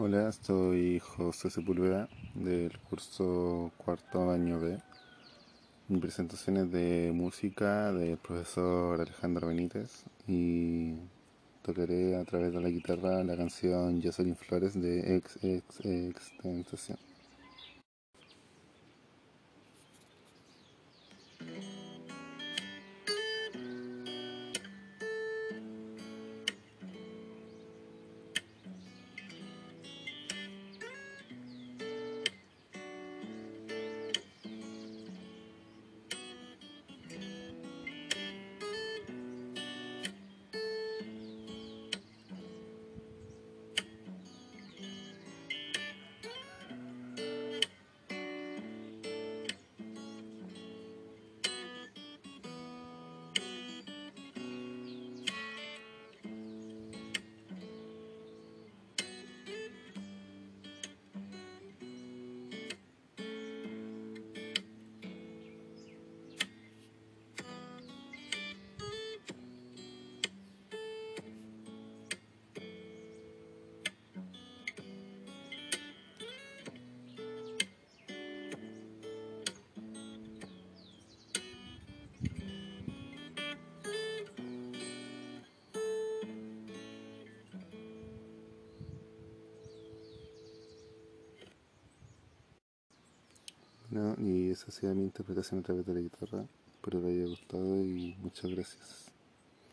Hola, soy José Sepúlveda del curso cuarto año B. Mi presentación es de música del profesor Alejandro Benítez y tocaré a través de la guitarra la canción Jocelyn Flores de Ex Ex Ex. No, y esa ha mi interpretación a través de la guitarra. Espero les haya gustado y muchas gracias.